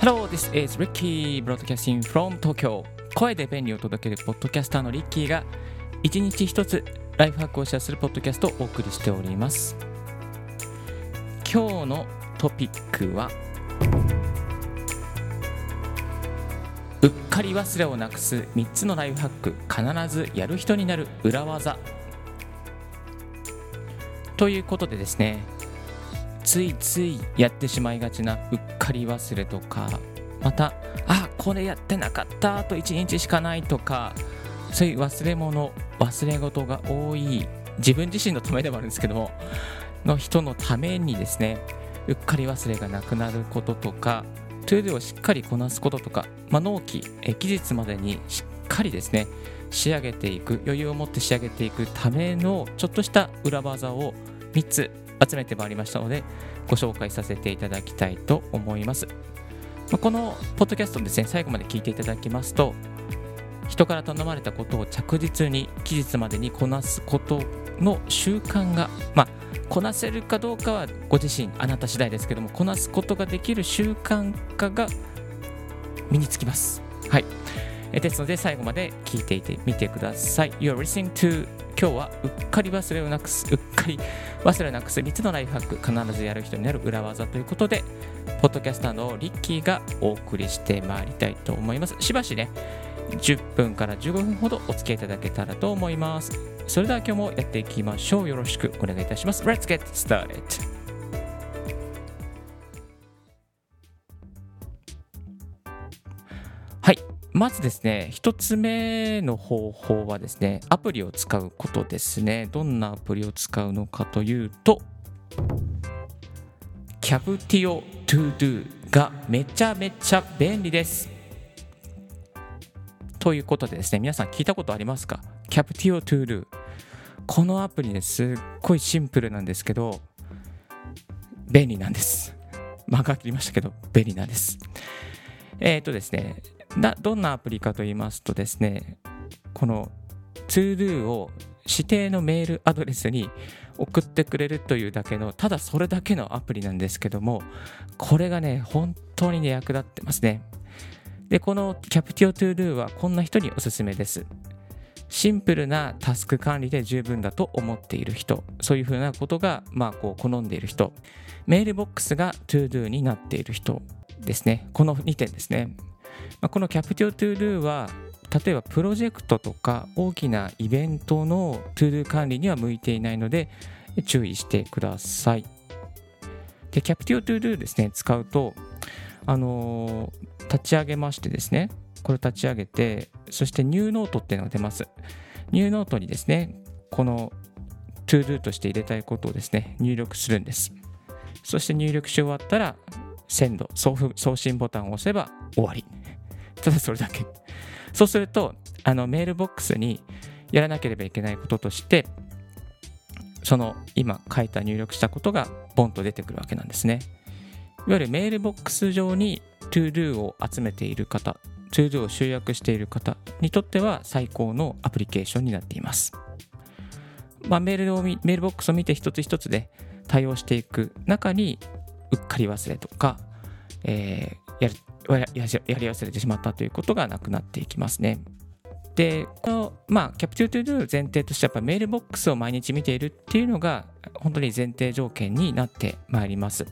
Hello, this is Ricky Broadcasting from Tokyo. 声で便利を届けるポッドキャスターのリッキーが一日一つライフハックをシェアするポッドキャストをお送りしております。今日のトピックはかり忘れをなくす3つのライフハック必ずやる人になる裏技。ということでですねついついやってしまいがちなうっかり忘れとかまたあこれやってなかったあと1日しかないとかそういう忘れ物忘れ事が多い自分自身のためでもあるんですけどもの人のためにですねうっかり忘れがなくなることとか ToDo をしっかりこなすこととか、まあ、納期え期日までにしっかりですね仕上げていく余裕を持って仕上げていくためのちょっとした裏技を3つ集めてまいりましたのでご紹介させていただきたいと思います。まあ、このポッドキャストですね最後まで聞いていただきますと人から頼まれたことを着実に期日までにこなすことの習慣がまあこなせるかどうかはご自身あなた次第ですけどもこなすことができる習慣化が身につきます。はい。ですので最後まで聞いていてみてください。You're listening to 今日はうっかり忘れをなくすうっかり忘れをなくす。3つのライフハック必ずやる人になる裏技ということでポッドキャスターのリッキーがお送りしてまいりたいと思います。しばしね10分から15分ほどお付き合いいただけたらと思います。それでは今日もやっていきましょうよろしくお願いいたします Let's get started はいまずですね、一つ目の方法はですね、アプリを使うことですね。どんなアプリを使うのかというと、 Captio ToDo がめちゃめちゃ便利です。ということでですね、皆さん聞いたことありますか？ Captio ToDo。このアプリね、すっごいシンプルなんですけど、便利なんです。間が切りましたけど、便利なんです。えっ、ー、とですね、どんなアプリかと言いますとですね、この ToDo を指定のメールアドレスに送ってくれるというだけの、ただそれだけのアプリなんですけども、これがね、本当にね、役立ってますね。で、この Captio ToDo はこんな人におすすめです。シンプルなタスク管理で十分だと思っている人、そういうふうなことが、まあ、こう、好んでいる人、メールボックスが ToDo になっている人ですね。この2点ですね。まあ、この Captio ToDo は例えばプロジェクトとか大きなイベントの ToDo 管理には向いていないので注意してください。で、Captio ToDo ですね、使うと、あの、立ち上げましてですね、これ立ち上げて、そしてニューノートっていうのが出ます。ニューノートにですね、この ToDo として入れたいことをですね、入力するんです。そして入力し終わったら、センド、送信ボタンを押せば終わり。ただそれだけ。そうすると、あのメールボックスにやらなければいけないこととして、その今書いた入力したことがボンと出てくるわけなんですね。いわゆるメールボックス上に ToDo を集めている方、ToDo を集約している方にとっては最高のアプリケーションになっています。まあ、メールをメールボックスを見て一つ一つで対応していく中にうっかり忘れとか、えー、やるやり忘れてしまったということがなくなっていきますね。で、この、まあ、 Captio ToDo 前提としてやっぱメールボックスを毎日見ているっていうのが本当に前提条件になってまいります。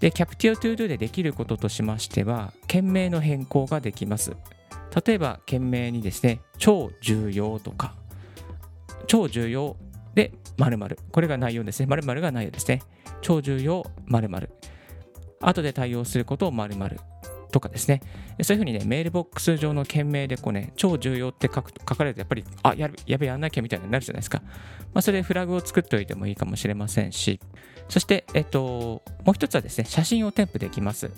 で、 Captio ToDo でできることとしましては、件名の変更ができます。例えば、件名にですね、超重要とか、超重要で〇〇。これが内容ですね。〇〇が内容ですね。超重要〇〇。後で対応することを〇〇。とかですね、そういうふうにね、メールボックス上の件名でこうね、超重要って書く書かれると、やっぱり、あ、やるやべ、やんなきゃみたいになるじゃないですか。まあ、それでフラグを作っておいてもいいかもしれませんし、そして、えっと、もう一つはですね、写真を添付できます。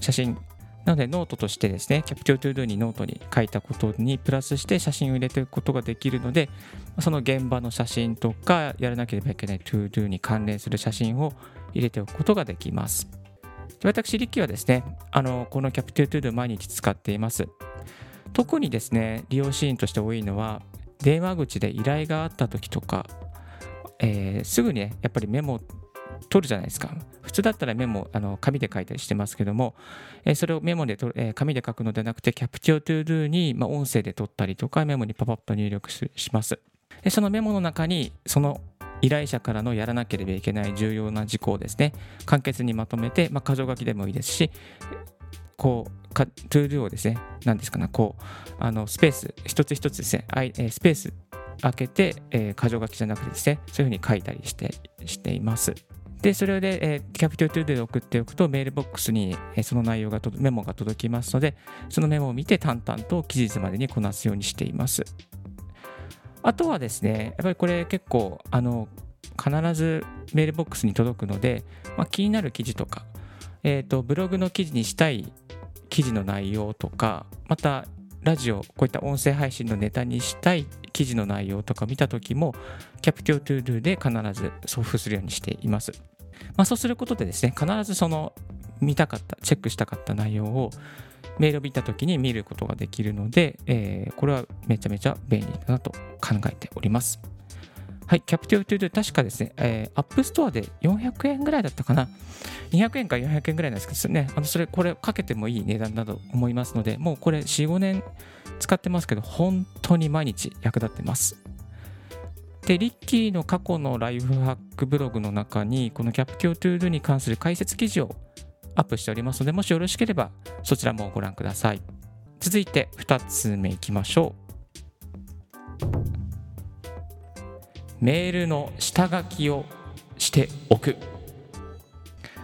写真。なので、ノートとしてですね、 Captio ToDo にノートに書いたことにプラスして写真を入れていくことができるので、その現場の写真とか、やらなければいけない To Do に関連する写真を入れておくことができます。私、リッキーはですね、あのこの Captio ToDo 毎日使っています。特にですね、利用シーンとして多いのは、電話口で依頼があった時とか、えー、すぐにねやっぱりメモ取るじゃないですか普通だったらメモあの紙で書いたりしてますけども、えー、それをメモでと、えー、紙で書くのではなくて Captio ToDo に、まあ、音声で取ったりとかメモにパパッと入力しますでそのメモの中にその依頼者からのやらなければいけない重要な事項をですね。簡潔にまとめて、まあ、箇条書きでもいいですしこうか ToDo をですね何ですかねこうあのスペース一つ一つですねスペース開けて、えー、箇条書きじゃなくてですねそういうふうに書いたりしてしています。でそれで、えー、キャピトルトゥーで送っておくとメールボックスに、えー、その内容がメモが届きますのでそのメモを見て淡々と期日までにこなすようにしています。あとはですね、やっぱりこれ結構、あの、必ずメールボックスに届くので、まあ、気になる記事とか、えっ、ー、と、ブログの記事にしたい記事の内容とか、また、ラジオ、こういった音声配信のネタにしたい記事の内容とか見たときも、 Captio ToDo で必ず送付するようにしています。まあ、そうすることでですね、必ずその見たかった、チェックしたかった内容をメールを見たときに見ることができるので、えー、これはめちゃめちゃ便利だなと考えております。はい、 Captio ToDo 確かですね、えー、 App Store で400円ぐらいだったかな。200円か400円ぐらいなんですけどね、あのそれ、これかけてもいい値段だと思いますので、もうこれ4、5年使ってますけど、本当に毎日役立ってます。で、リッキーの過去のライフハックブログの中に、このキャプティブトゥードに関する解説記事をアップしておりますので、もしよろしければそちらもご覧ください。続いて2つ目いきましょう。メールの下書きをしておく。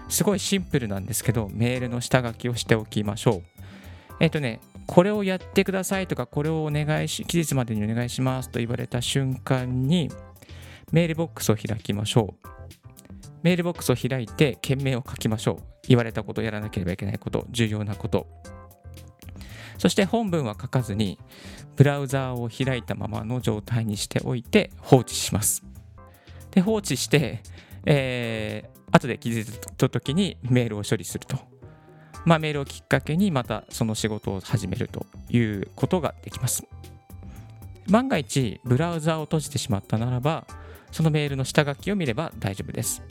すごいシンプルなんですけど、メールの下書きをしておきましょう。えっ、ー、とね、これをやってくださいとか、これをお願いし、期日までにお願いしますと言われた瞬間に、メールボックスを開きましょう。メールボックスを開いて、件名を書きましょう。言われたこと、やらなければいけないこと、重要なこと。そして本文は書かずに、ブラウザーを開いたままの状態にしておいて放置します。で、放置して、えー、後で気づいた時にメールを処理すると。まあ、メールをきっかけにまたその仕事を始めるということができます。万が一、ブラウザーを閉じてしまったならば、そのメールの下書きを見れば大丈夫です。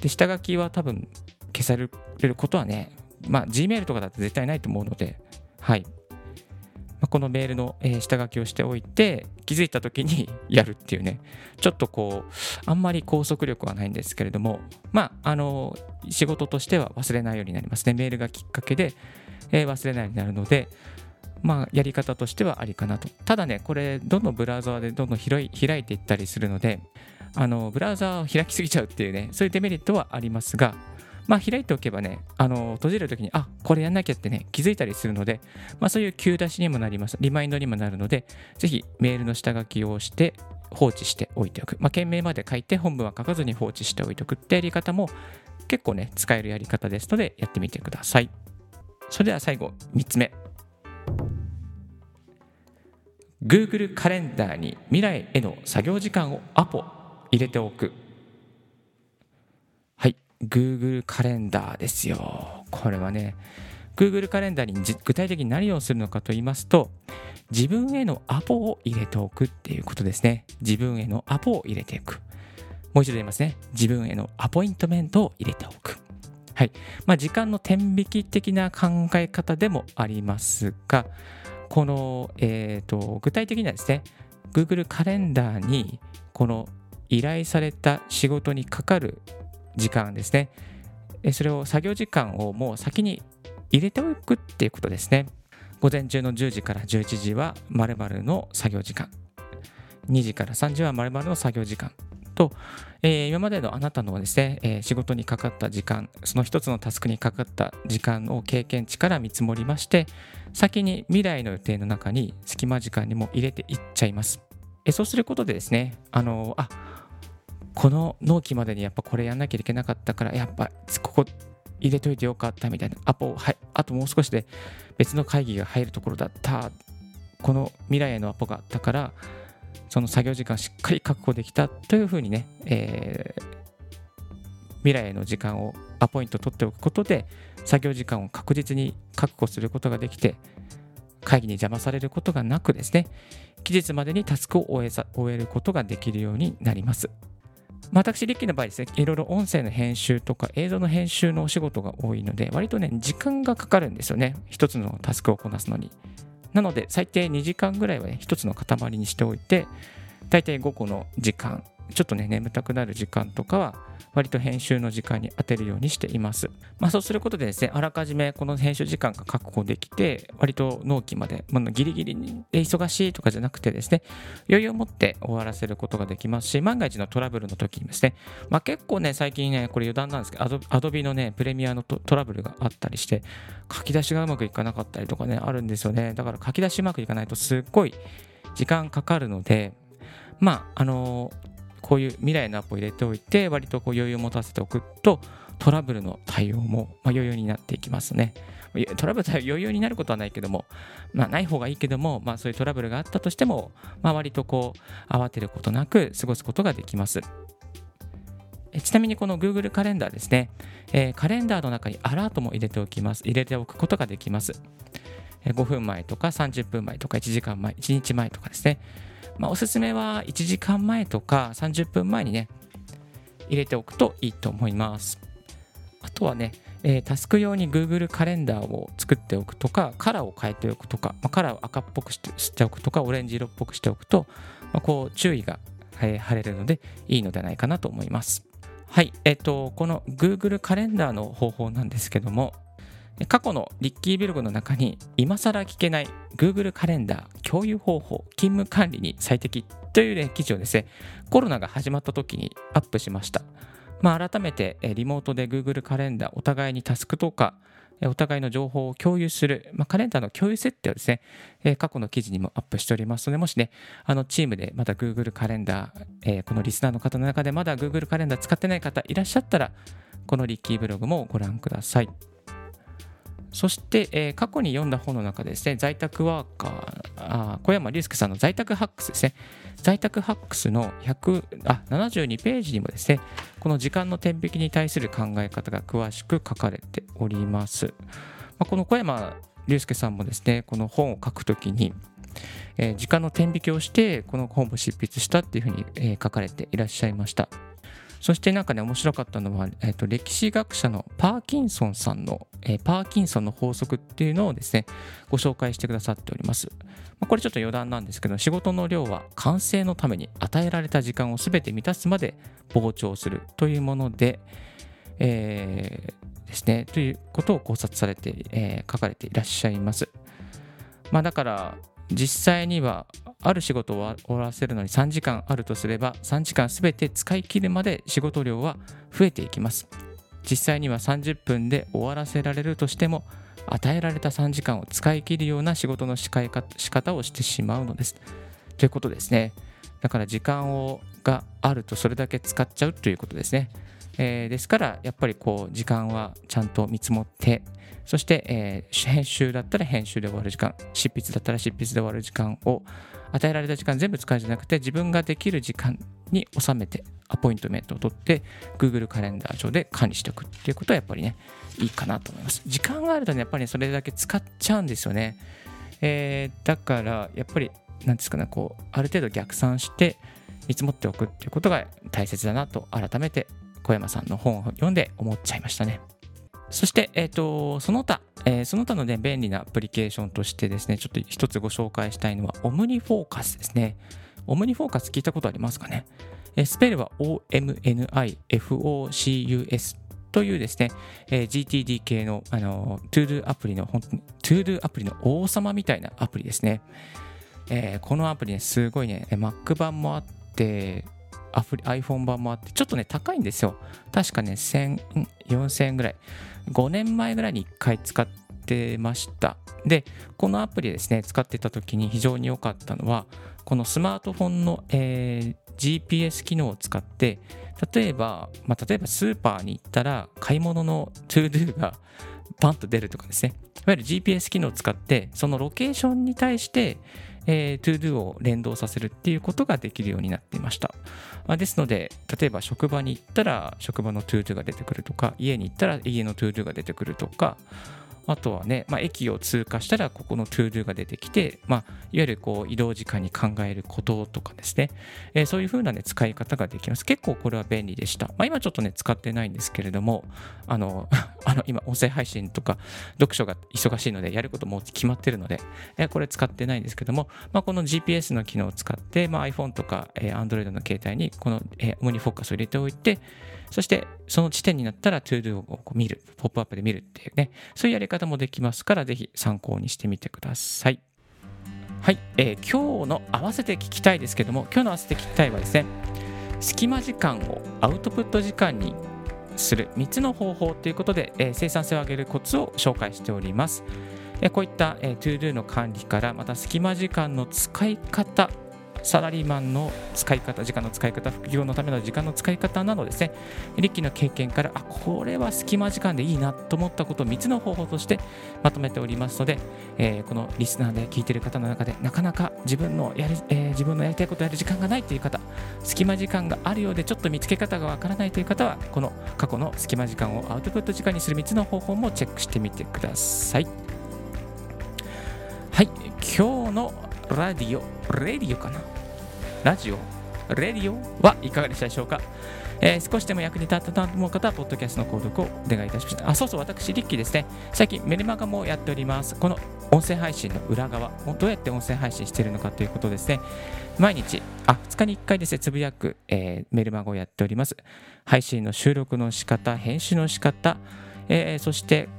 で、下書きは多分消されることはね、まあ、Gmail とかだと絶対ないと思うので、はい。まあ、このメールの、え下書きをしておいて、気づいた時に やるっていうね、ちょっとこう、あんまり拘束力はないんですけれども、まあ、あの、仕事としては忘れないようになりますね。メールがきっかけで、えー、忘れないようになるので、まあ、やり方としてはありかなと。ただね、これ、どんどんブラウザーでどんどん開いていったりするので、あの、ブラウザーを開きすぎちゃうっていうね、そういうデメリットはありますが、まあ、開いておけばね、あの閉じるときに、あこれやんなきゃってね、気づいたりするので、まあ、そういう急出しにもなります。リマインドにもなるので、ぜひメールの下書きをして放置しておいておく。まあ、件名まで書いて本文は書かずに放置しておいておくってやり方も結構ね、使えるやり方ですので、やってみてください。それでは最後、3つ目。Google カレンダーに未来への作業時間をアポ入れておくはい。Google カレンダーですよ。これはね、Google カレンダーに具体的に何をするのかと言いますと、自分へのアポを入れておくっていうことですね。自分へのアポを入れていく。もう一度言いますね。自分へのアポイントメントを入れておく。はい。まあ、時間の天引き的な考え方でもありますが、この、えっ、ー、と、具体的にはですね、Google カレンダーに、この依頼された仕事にかかる時間ですね。それを作業時間をもう先に入れておくっていうことですね。午前中の10時から11時は〇〇の作業時間。2時から3時は〇〇の作業時間。と、えー、今までのあなたのですね、えー、仕事にかかった時間、その一つのタスクにかかった時間を経験値から見積もりまして、先に未来の予定の中に隙間時間にも入れていっちゃいます。えそうすることでですね、あのあこの納期までにやっぱこれやんなきゃいけなかったから、やっぱここ入れといてよかったみたいな、アポ、はい、あともう少しで別の会議が入るところだった、この未来へのアポがあったから、その作業時間しっかり確保できたというふうにね、えー、未来への時間をアポイント取っておくことで、作業時間を確実に確保することができて、会議に邪魔されることがなくですね、期日までにタスクを終え終えることができるようになります。私、リッキーの場合ですね、いろいろ音声の編集とか映像の編集のお仕事が多いので、割とね、時間がかかるんですよね。一つのタスクをこなすのに。なので、最低2時間ぐらいはね、一つの塊にしておいて、大体5個の時間、ちょっとね、眠たくなる時間とかは、割と編集の時間に当てるようにしています。まあ、そうすることでですね、あらかじめこの編集時間が確保できて、割と納期まで、まあ、ギリギリに忙しいとかじゃなくてですね、余裕を持って終わらせることができますし、万が一のトラブルの時にですね、まあ、結構ね、最近ね、これ余談なんですけど、アドビのね、プレミアのトラブルがあったりして、書き出しがうまくいかなかったりとかね、あるんですよね。だから書き出しうまくいかないとすっごい時間かかるので、まあ、あのーこういう未来のアップを入れておいて、割とこう余裕を持たせておくと、トラブルの対応も余裕になっていきますね。トラブル対応余裕になることはないけども、まあ、ない方がいいけども、まあ、そういうトラブルがあったとしても、まあ、割とこう慌てることなく過ごすことができます。ちなみにこの Google カレンダーですね、えー、カレンダーの中にアラートも入れておきます。入れておくことができます。5分前とか30分前とか1時間前、1日前とかですね。まあ、おすすめは1時間前とか30分前にね、入れておくといいと思います。あとはね、えー、タスク用に Google カレンダーを作っておくとか、カラーを変えておくとか、まあ、カラーを赤っぽくしておくとか、オレンジ色っぽくしておくと、まあ、こう注意が、えー、晴れるのでいいのではないかなと思います。はい、えっ、と、この Google カレンダーの方法なんですけども、過去のリッキーブログの中に今更聞けない Google カレンダー共有方法勤務管理に最適という、ね、記事をですねコロナが始まった時にアップしました、まあ、改めてリモートで Google カレンダーお互いにタスクとかお互いの情報を共有する、まあ、カレンダーの共有設定をですね、過去の記事にもアップしておりますので、もしね、あのチームでまだ Google カレンダー、えー、このリスナーの方の中でまだ Google カレンダー使ってない方いらっしゃったら、このリッキーブログもご覧ください。そして、えー、過去に読んだ本の中でですね、在宅ワーカー、あ小山隆介さんの在宅ハックスですね、在宅ハックスの100あ72ページにもですね、この時間の天引きに対する考え方が詳しく書かれております。まあ、この小山隆介さんもですね、この本を書くときに、えー、時間の天引きをして、この本を執筆したっていうふうに、えー、書かれていらっしゃいました。そしてなんかね、面白かったのは、えーと、歴史学者のパーキンソンさんの、えー、パーキンソンの法則っていうのをですね、ご紹介してくださっております。まあ、これちょっと余談なんですけど、仕事の量は完成のために与えられた時間を全て満たすまで膨張するというもので、えー、ですね、ということを考察されて、えー、書かれていらっしゃいます。まあだから、実際にはある仕事を終わらせるのに3時間あるとすれば3時間すべて使い切るまで仕事量は増えていきます。実際には30分で終わらせられるとしても与えられた3時間を使い切るような仕事の仕方をしてしまうのです。ということですね。だから時間をがあるとそれだけ使っちゃうということですね、えー、ですからやっぱりこう時間はちゃんと見積もってそして、えー、編集だったら編集で終わる時間、執筆だったら執筆で終わる時間を与えられた時間全部使うんじゃなくて自分ができる時間に収めてアポイントメントを取って Google カレンダー上で管理しておくっていうことはやっぱりねいいかなと思います。時間があるとねやっぱり、ね、それだけ使っちゃうんですよね。えー、だからやっぱり何ですかねこうある程度逆算して見積もっておくっていうことが大切だなと改めて小山さんの本を読んで思っちゃいましたね。そして、え、ー、と、その他、えー、その他のね、便利なアプリケーションとしてですね、ちょっと一つご紹介したいのは、オムニフォーカスですね。OmniFocus 聞いたことありますかね、えー、スペルは OMNIFOCUS というですね、えー、GTD 系の、あの、 ToDo アプリの、本当に、 ToDo アプリの王様みたいなアプリですね。えー、このアプリね、すごいね、Mac 版もあって、アプリ iPhone 版もあって、ちょっとね、高いんですよ。確かね、1000、4000円ぐらい。5年前ぐらいに1回使ってました。で、このアプリですね、使ってた時に非常に良かったのは、このスマートフォンの、えー、GPS 機能を使って、例えば、まあ、例えばスーパーに行ったら買い物の ToDo がパンと出るとかですね。いわゆる GPS 機能を使って、そのロケーションに対して、えー、ToDo を連動させるっていうことができるようになっていました。まあですので、例えば職場に行ったら職場の ToDo が出てくるとか、家に行ったら家の ToDo が出てくるとか、あとはね、まあ、駅を通過したらここの ToDo が出てきて、まあ、いわゆるこう移動時間に考えることとかですね、えー、そういう風な、ね、使い方ができます。結構これは便利でした。まあ、今ちょっとね、使ってないんですけれども、あの、あの今、音声配信とか読書が忙しいので、やることも決まってるので、えー、これ使ってないんですけども、まあ、この GPS の機能を使って、まあ、iPhone とか、えー、Android の携帯にこの、えー、オムニフォーカスを入れておいて、そしてその地点になったら ToDo を見る、ポップアップで見るっていうね、そういうやり方もできますから、ぜひ参考にしてみてください。はい、えー、今日の合わせて聞きたいですけども、今日の合わせて聞きたいはですね、隙間時間をアウトプット時間にする3つの方法ということで、えー、生産性を上げるコツを紹介しております。こういった、えー、ToDo の管理から、また隙間時間の使い方サラリーマンの使い方、時間の使い方、副業のための時間の使い方などですね、リッキーの経験から、あ、これは隙間時間でいいなと思ったことを3つの方法としてまとめておりますので、えー、このリスナーで聞いている方の中で、なかなか自分のやり、えー、自分のやりたいことをやる時間がないという方、隙間時間があるようでちょっと見つけ方がわからないという方は、この過去の隙間時間をアウトプット時間にする3つの方法もチェックしてみてください。はい、今日のラディオ、レディオかなラジオ、レディオはいかがでしたでしょうか、えー、少しでも役に立ったと思う方は、ポッドキャストの購読をお願いいたしました。あ、そうそう、私、リッキーですね。最近、メルマガもやっております。この音声配信の裏側、もどうやって音声配信しているのかということですね。毎日、あ、2日に1回ですね、つぶやく、えー、メルマガをやっております。配信の収録の仕方、編集の仕方、えー、そして、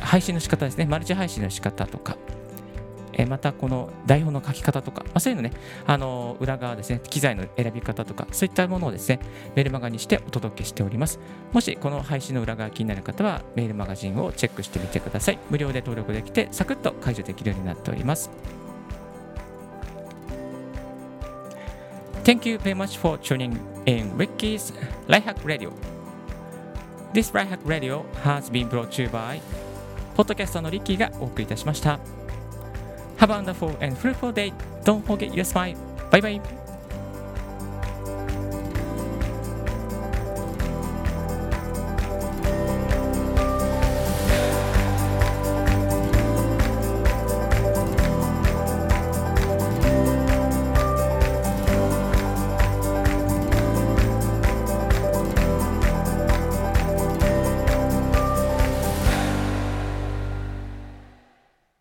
配信の仕方ですね、マルチ配信の仕方とか、えまたこの台本の書き方とか、まあ、そういうのね、あの裏側ですね、機材の選び方とか、そういったものをですね、メールマガにしてお届けしております。もしこの配信の裏側気になる方は、メールマガジンをチェックしてみてください。無料で登録できて、サクッと解除できるようになっております。Thank you very much for tuning in Ricky's Lifehack Radio. This Lifehack Radio has been brought to you by ポッドキャスターのリッキーがお送りいたしました。Have a wonderful and fruitful day. Don't forget your smile. Bye bye.